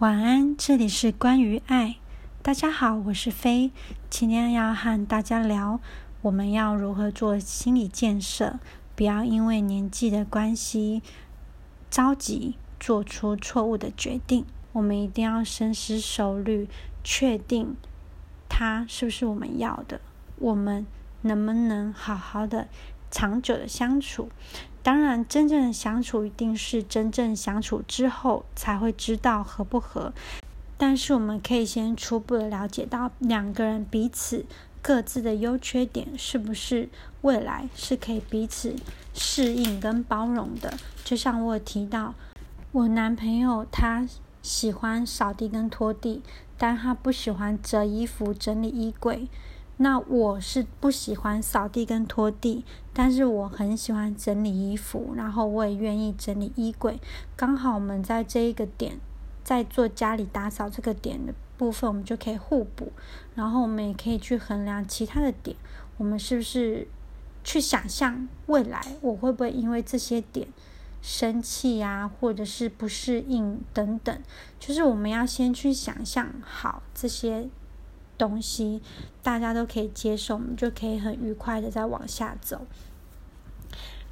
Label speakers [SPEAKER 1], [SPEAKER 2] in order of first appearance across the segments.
[SPEAKER 1] 晚安，这里是关于爱。大家好，我是飞，今天要和大家聊，我们要如何做心理建设，不要因为年纪的关系着急做出错误的决定。我们一定要深思熟虑，确定他是不是我们要的，我们能不能好好的长久的相处。当然，真正的相处一定是真正相处之后才会知道合不合。但是我们可以先初步的了解到两个人彼此各自的优缺点是不是未来是可以彼此适应跟包容的。就像我提到，我男朋友他喜欢扫地跟拖地，但他不喜欢折衣服、整理衣柜。那我是不喜欢扫地跟拖地，但是我很喜欢整理衣服，然后我也愿意整理衣柜。刚好我们在这一个点，在做家里打扫这个点的部分，我们就可以互补。然后我们也可以去衡量其他的点，我们是不是去想象未来我会不会因为这些点生气啊，或者是不适应等等。就是我们要先去想象好这些。东西大家都可以接受，我们就可以很愉快的再往下走。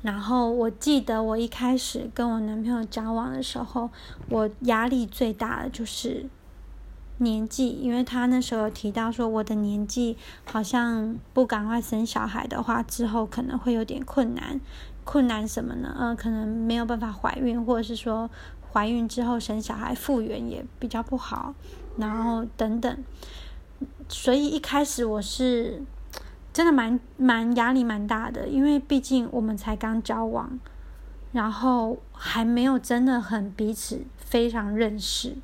[SPEAKER 1] 然后我记得我一开始跟我男朋友交往的时候，我压力最大的就是年纪，因为他那时候有提到说我的年纪好像不赶快生小孩的话，之后可能会有点困难。困难什么呢？嗯，可能没有办法怀孕，或者是说怀孕之后生小孩复原也比较不好，然后等等。所以一开始我是真的蛮蛮压力蛮大的，因为毕竟我们才刚交往，然后还没有真的很彼此非常认识，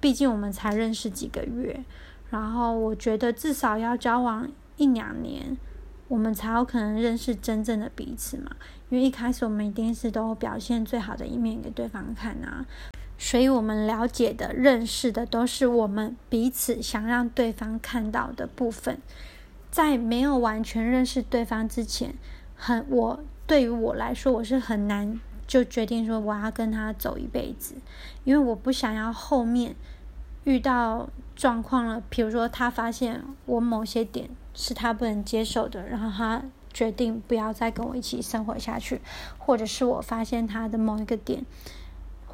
[SPEAKER 1] 毕竟我们才认识几个月，然后我觉得至少要交往一两年，我们才有可能认识真正的彼此嘛。因为一开始我们一定是都表现最好的一面给对方看啊。所以，我们了解的、认识的，都是我们彼此想让对方看到的部分。在没有完全认识对方之前，很我对于我来说，我是很难就决定说我要跟他走一辈子，因为我不想要后面遇到状况了。比如说，他发现我某些点是他不能接受的，然后他决定不要再跟我一起生活下去，或者是我发现他的某一个点。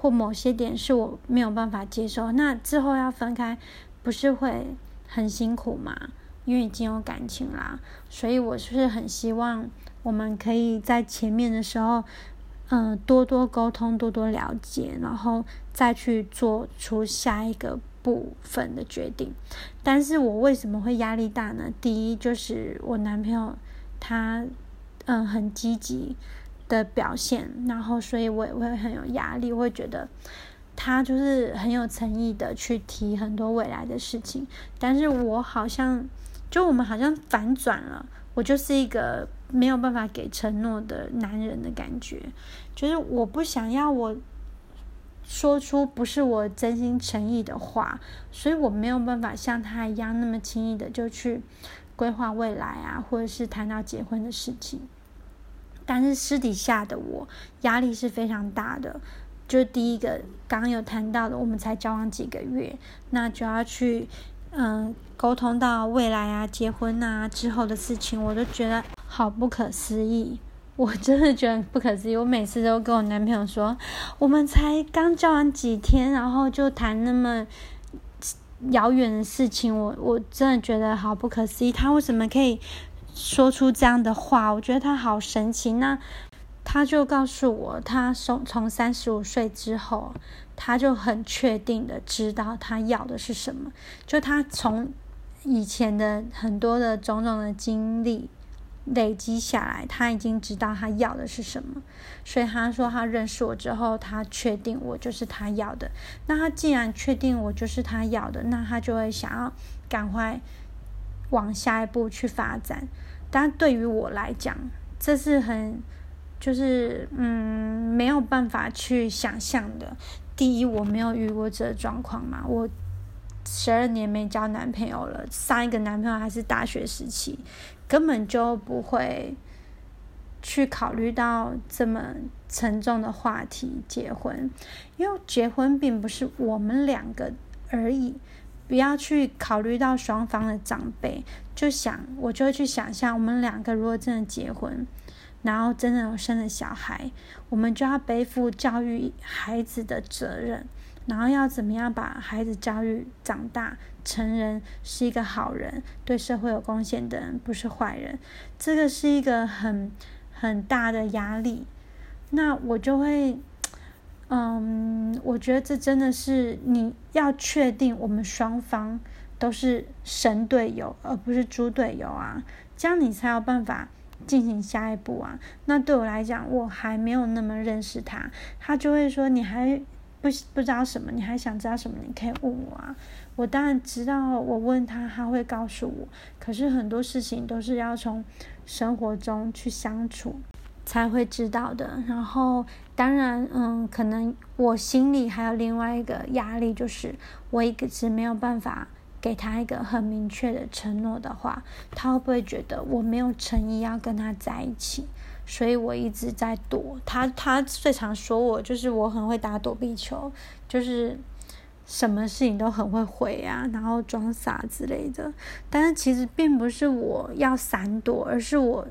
[SPEAKER 1] 或某些点是我没有办法接受，那之后要分开，不是会很辛苦吗？因为已经有感情啦，所以我是很希望我们可以在前面的时候，嗯，多多沟通，多多了解，然后再去做出下一个部分的决定。但是我为什么会压力大呢？第一就是我男朋友他，嗯，很积极。的表现，然后所以我也会很有压力，会觉得他就是很有诚意的去提很多未来的事情，但是我好像就我们好像反转了，我就是一个没有办法给承诺的男人的感觉，就是我不想要我说出不是我真心诚意的话，所以我没有办法像他一样那么轻易的就去规划未来啊，或者是谈到结婚的事情。但是私底下的我压力是非常大的，就第一个刚刚有谈到的，我们才交往几个月，那就要去嗯沟通到未来啊、结婚啊之后的事情，我都觉得好不可思议，我真的觉得不可思议。我每次都跟我男朋友说，我们才刚交往几天，然后就谈那么遥远的事情，我我真的觉得好不可思议，他为什么可以？说出这样的话，我觉得他好神奇。那他就告诉我，他从从三十五岁之后，他就很确定的知道他要的是什么。就他从以前的很多的种种的经历累积下来，他已经知道他要的是什么。所以他说，他认识我之后，他确定我就是他要的。那他既然确定我就是他要的，那他就会想要赶快。往下一步去发展，但对于我来讲，这是很就是嗯没有办法去想象的。第一，我没有遇过这状况嘛，我十二年没交男朋友了，上一个男朋友还是大学时期，根本就不会去考虑到这么沉重的话题结婚，因为结婚并不是我们两个而已，不要去考虑到双方的长辈，就想我就会去想象，我们两个如果真的结婚，然后真的有生了小孩，我们就要背负教育孩子的责任。然后要怎么样把孩子教育长大成人是一个好人，对社会有贡献的人，不是坏人，这个是一个很很大的压力。那我就会，嗯，我觉得这真的是你要确定我们双方都是神队友，而不是猪队友啊，这样你才有办法进行下一步啊。那对我来讲，我还没有那么认识他，他就会说你还。不不知道什么，你还想知道什么？你可以问我啊。我当然知道，我问他，他会告诉我。可是很多事情都是要从生活中去相处才会知道的。然后，当然，嗯，可能我心里还有另外一个压力，就是我一直没有办法给他一个很明确的承诺的话，他会不会觉得我没有诚意要跟他在一起？所以我一直在躲他，他最常说我就是我很会打躲避球，就是什么事情都很会回啊，然后装傻之类的。但是其实并不是我要闪躲，而是我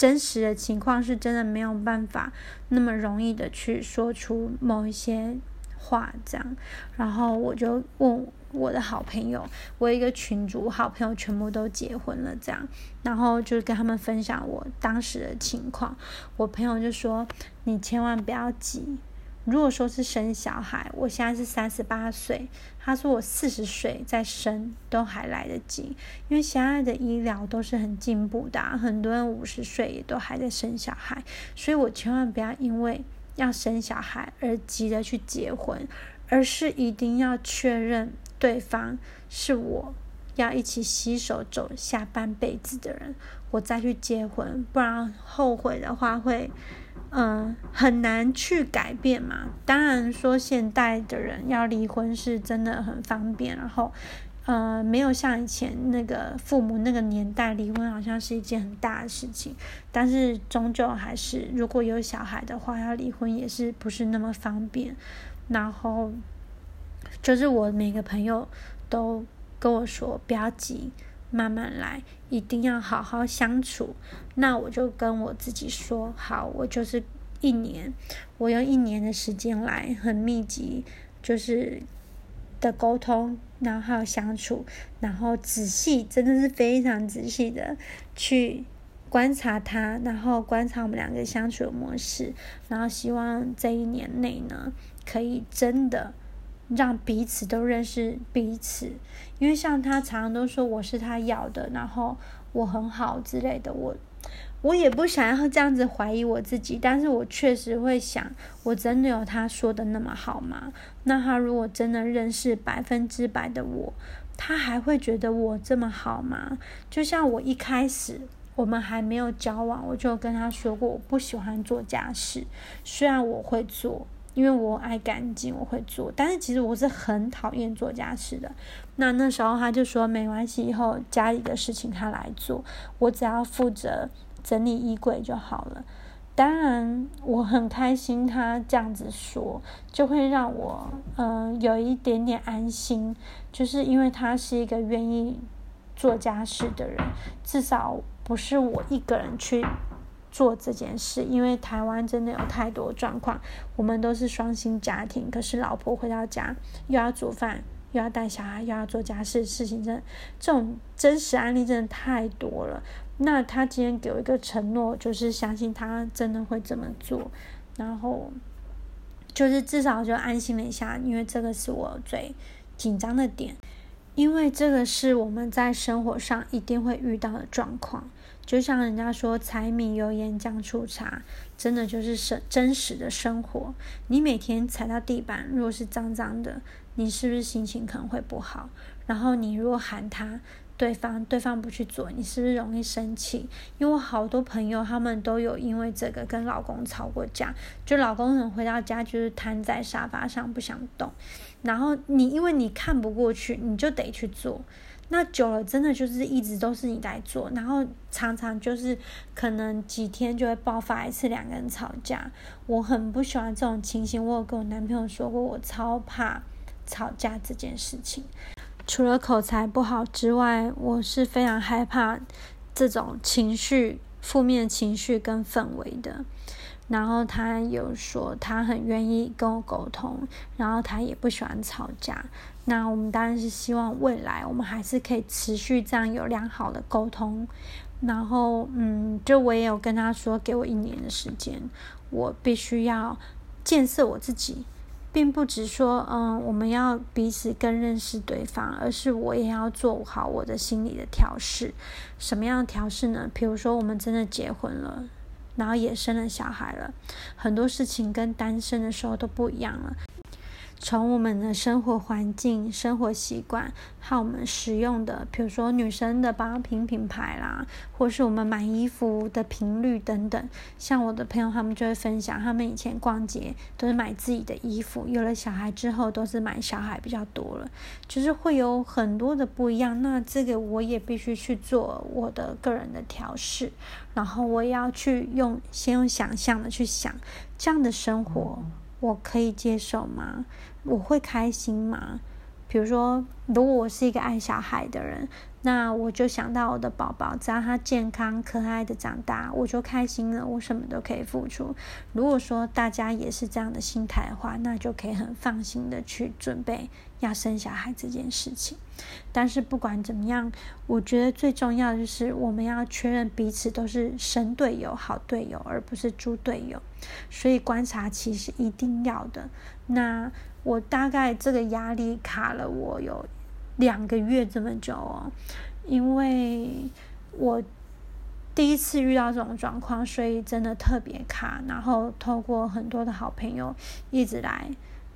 [SPEAKER 1] 真实的情况是真的没有办法那么容易的去说出某一些话这样。然后我就问。我的好朋友，我一个群主好朋友全部都结婚了，这样，然后就跟他们分享我当时的情况。我朋友就说：“你千万不要急，如果说是生小孩，我现在是三十八岁，他说我四十岁再生都还来得及，因为现在的医疗都是很进步的，很多人五十岁也都还在生小孩，所以我千万不要因为要生小孩而急着去结婚，而是一定要确认。”对方是我要一起携手走下半辈子的人，我再去结婚，不然后悔的话会，嗯，很难去改变嘛。当然说现代的人要离婚是真的很方便，然后，呃，没有像以前那个父母那个年代离婚好像是一件很大的事情，但是终究还是如果有小孩的话要离婚也是不是那么方便，然后。就是我每个朋友都跟我说不要急，慢慢来，一定要好好相处。那我就跟我自己说好，我就是一年，我用一年的时间来很密集，就是的沟通，然后相处，然后仔细，真的是非常仔细的去观察他，然后观察我们两个相处的模式，然后希望这一年内呢，可以真的。让彼此都认识彼此，因为像他常常都说我是他要的，然后我很好之类的，我我也不想要这样子怀疑我自己，但是我确实会想，我真的有他说的那么好吗？那他如果真的认识百分之百的我，他还会觉得我这么好吗？就像我一开始我们还没有交往，我就跟他说过，我不喜欢做家事，虽然我会做。因为我爱干净，我会做，但是其实我是很讨厌做家事的。那那时候他就说没关系，以后家里的事情他来做，我只要负责整理衣柜就好了。当然我很开心他这样子说，就会让我嗯有一点点安心，就是因为他是一个愿意做家事的人，至少不是我一个人去。做这件事，因为台湾真的有太多状况，我们都是双薪家庭，可是老婆回到家又要煮饭，又要带小孩，又要做家事，事情真的这种真实案例真的太多了。那他今天给我一个承诺，就是相信他真的会这么做，然后就是至少就安心了一下，因为这个是我最紧张的点，因为这个是我们在生活上一定会遇到的状况。就像人家说“柴米油盐酱醋茶”，真的就是生真实的生活。你每天踩到地板，如果是脏脏的，你是不是心情可能会不好？然后你如果喊他，对方对方不去做，你是不是容易生气？因为我好多朋友他们都有因为这个跟老公吵过架，就老公能回到家就是瘫在沙发上不想动，然后你因为你看不过去，你就得去做。那久了真的就是一直都是你在做，然后常常就是可能几天就会爆发一次两个人吵架。我很不喜欢这种情形。我有跟我男朋友说过，我超怕吵架这件事情。除了口才不好之外，我是非常害怕这种情绪、负面情绪跟氛围的。然后他有说，他很愿意跟我沟通，然后他也不喜欢吵架。那我们当然是希望未来我们还是可以持续这样有良好的沟通。然后，嗯，就我也有跟他说，给我一年的时间，我必须要建设我自己。并不只说，嗯，我们要彼此更认识对方，而是我也要做好我的心理的调试。什么样的调试呢？比如说，我们真的结婚了，然后也生了小孩了，很多事情跟单身的时候都不一样了。从我们的生活环境、生活习惯，还有我们使用的，比如说女生的保养品品牌啦，或是我们买衣服的频率等等。像我的朋友，他们就会分享，他们以前逛街都是买自己的衣服，有了小孩之后都是买小孩比较多了，就是会有很多的不一样。那这个我也必须去做我的个人的调试，然后我也要去用先用想象的去想这样的生活。我可以接受吗？我会开心吗？比如说，如果我是一个爱小孩的人，那我就想到我的宝宝，只要他健康可爱的长大，我就开心了。我什么都可以付出。如果说大家也是这样的心态的话，那就可以很放心的去准备要生小孩这件事情。但是不管怎么样，我觉得最重要的就是我们要确认彼此都是神队友、好队友，而不是猪队友。所以观察期是一定要的。那我大概这个压力卡了我有两个月这么久哦，因为我第一次遇到这种状况，所以真的特别卡。然后透过很多的好朋友一直来。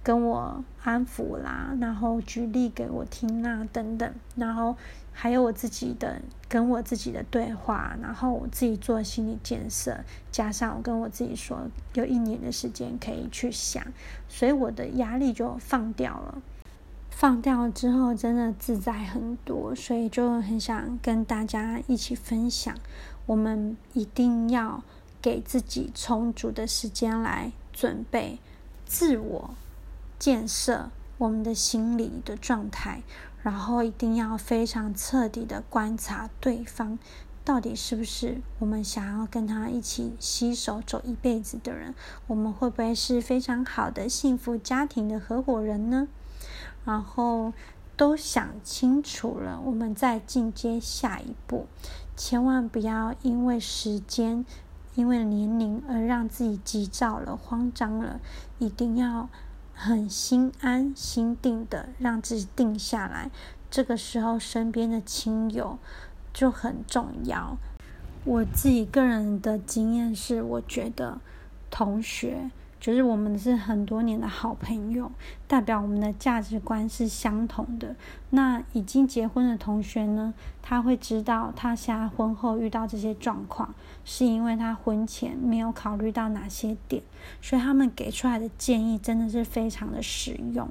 [SPEAKER 1] 跟我安抚啦，然后举例给我听啊，等等，然后还有我自己的跟我自己的对话，然后我自己做心理建设，加上我跟我自己说有一年的时间可以去想，所以我的压力就放掉了。放掉之后，真的自在很多，所以就很想跟大家一起分享，我们一定要给自己充足的时间来准备自我。建设我们的心理的状态，然后一定要非常彻底的观察对方，到底是不是我们想要跟他一起携手走一辈子的人？我们会不会是非常好的幸福家庭的合伙人呢？然后都想清楚了，我们再进阶下一步，千万不要因为时间、因为年龄而让自己急躁了、慌张了，一定要。很心安心定的让自己定下来，这个时候身边的亲友就很重要。我自己个人的经验是，我觉得同学。就是我们是很多年的好朋友，代表我们的价值观是相同的。那已经结婚的同学呢，他会知道他现在婚后遇到这些状况，是因为他婚前没有考虑到哪些点，所以他们给出来的建议真的是非常的实用。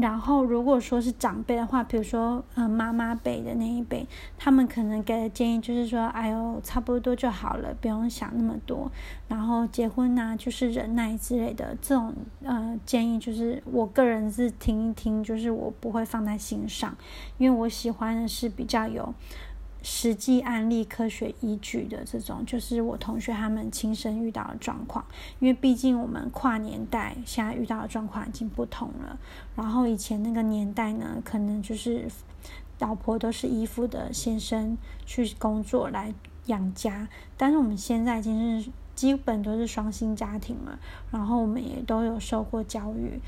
[SPEAKER 1] 然后，如果说是长辈的话，比如说，呃，妈妈辈的那一辈，他们可能给的建议就是说，哎呦，差不多就好了，不用想那么多。然后结婚呐，就是忍耐之类的这种，呃，建议就是我个人是听一听，就是我不会放在心上，因为我喜欢的是比较有。实际案例、科学依据的这种，就是我同学他们亲身遇到的状况。因为毕竟我们跨年代，现在遇到的状况已经不同了。然后以前那个年代呢，可能就是老婆都是依附的先生去工作来养家，但是我们现在已经是基本都是双薪家庭了。然后我们也都有受过教育，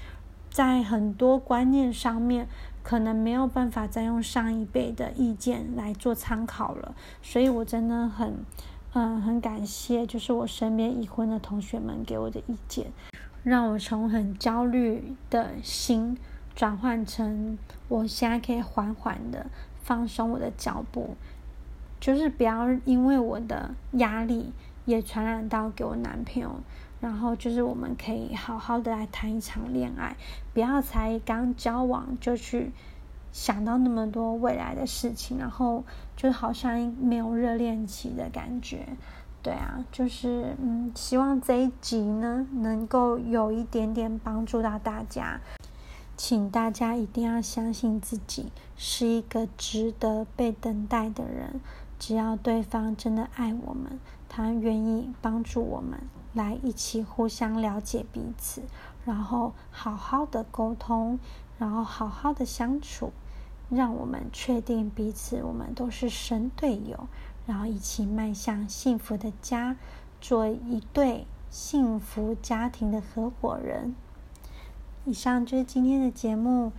[SPEAKER 1] 在很多观念上面。可能没有办法再用上一辈的意见来做参考了，所以我真的很，嗯，很感谢，就是我身边已婚的同学们给我的意见，让我从很焦虑的心转换成我现在可以缓缓的放松我的脚步，就是不要因为我的压力也传染到给我男朋友。然后就是我们可以好好的来谈一场恋爱，不要才刚交往就去想到那么多未来的事情，然后就好像没有热恋期的感觉。对啊，就是嗯，希望这一集呢能够有一点点帮助到大家，请大家一定要相信自己是一个值得被等待的人。只要对方真的爱我们，他愿意帮助我们，来一起互相了解彼此，然后好好的沟通，然后好好的相处，让我们确定彼此，我们都是神队友。然后一起迈向幸福的家，做一对幸福家庭的合伙人。以上就是今天的节目，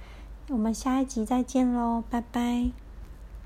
[SPEAKER 1] 我们下一集再见喽，拜拜。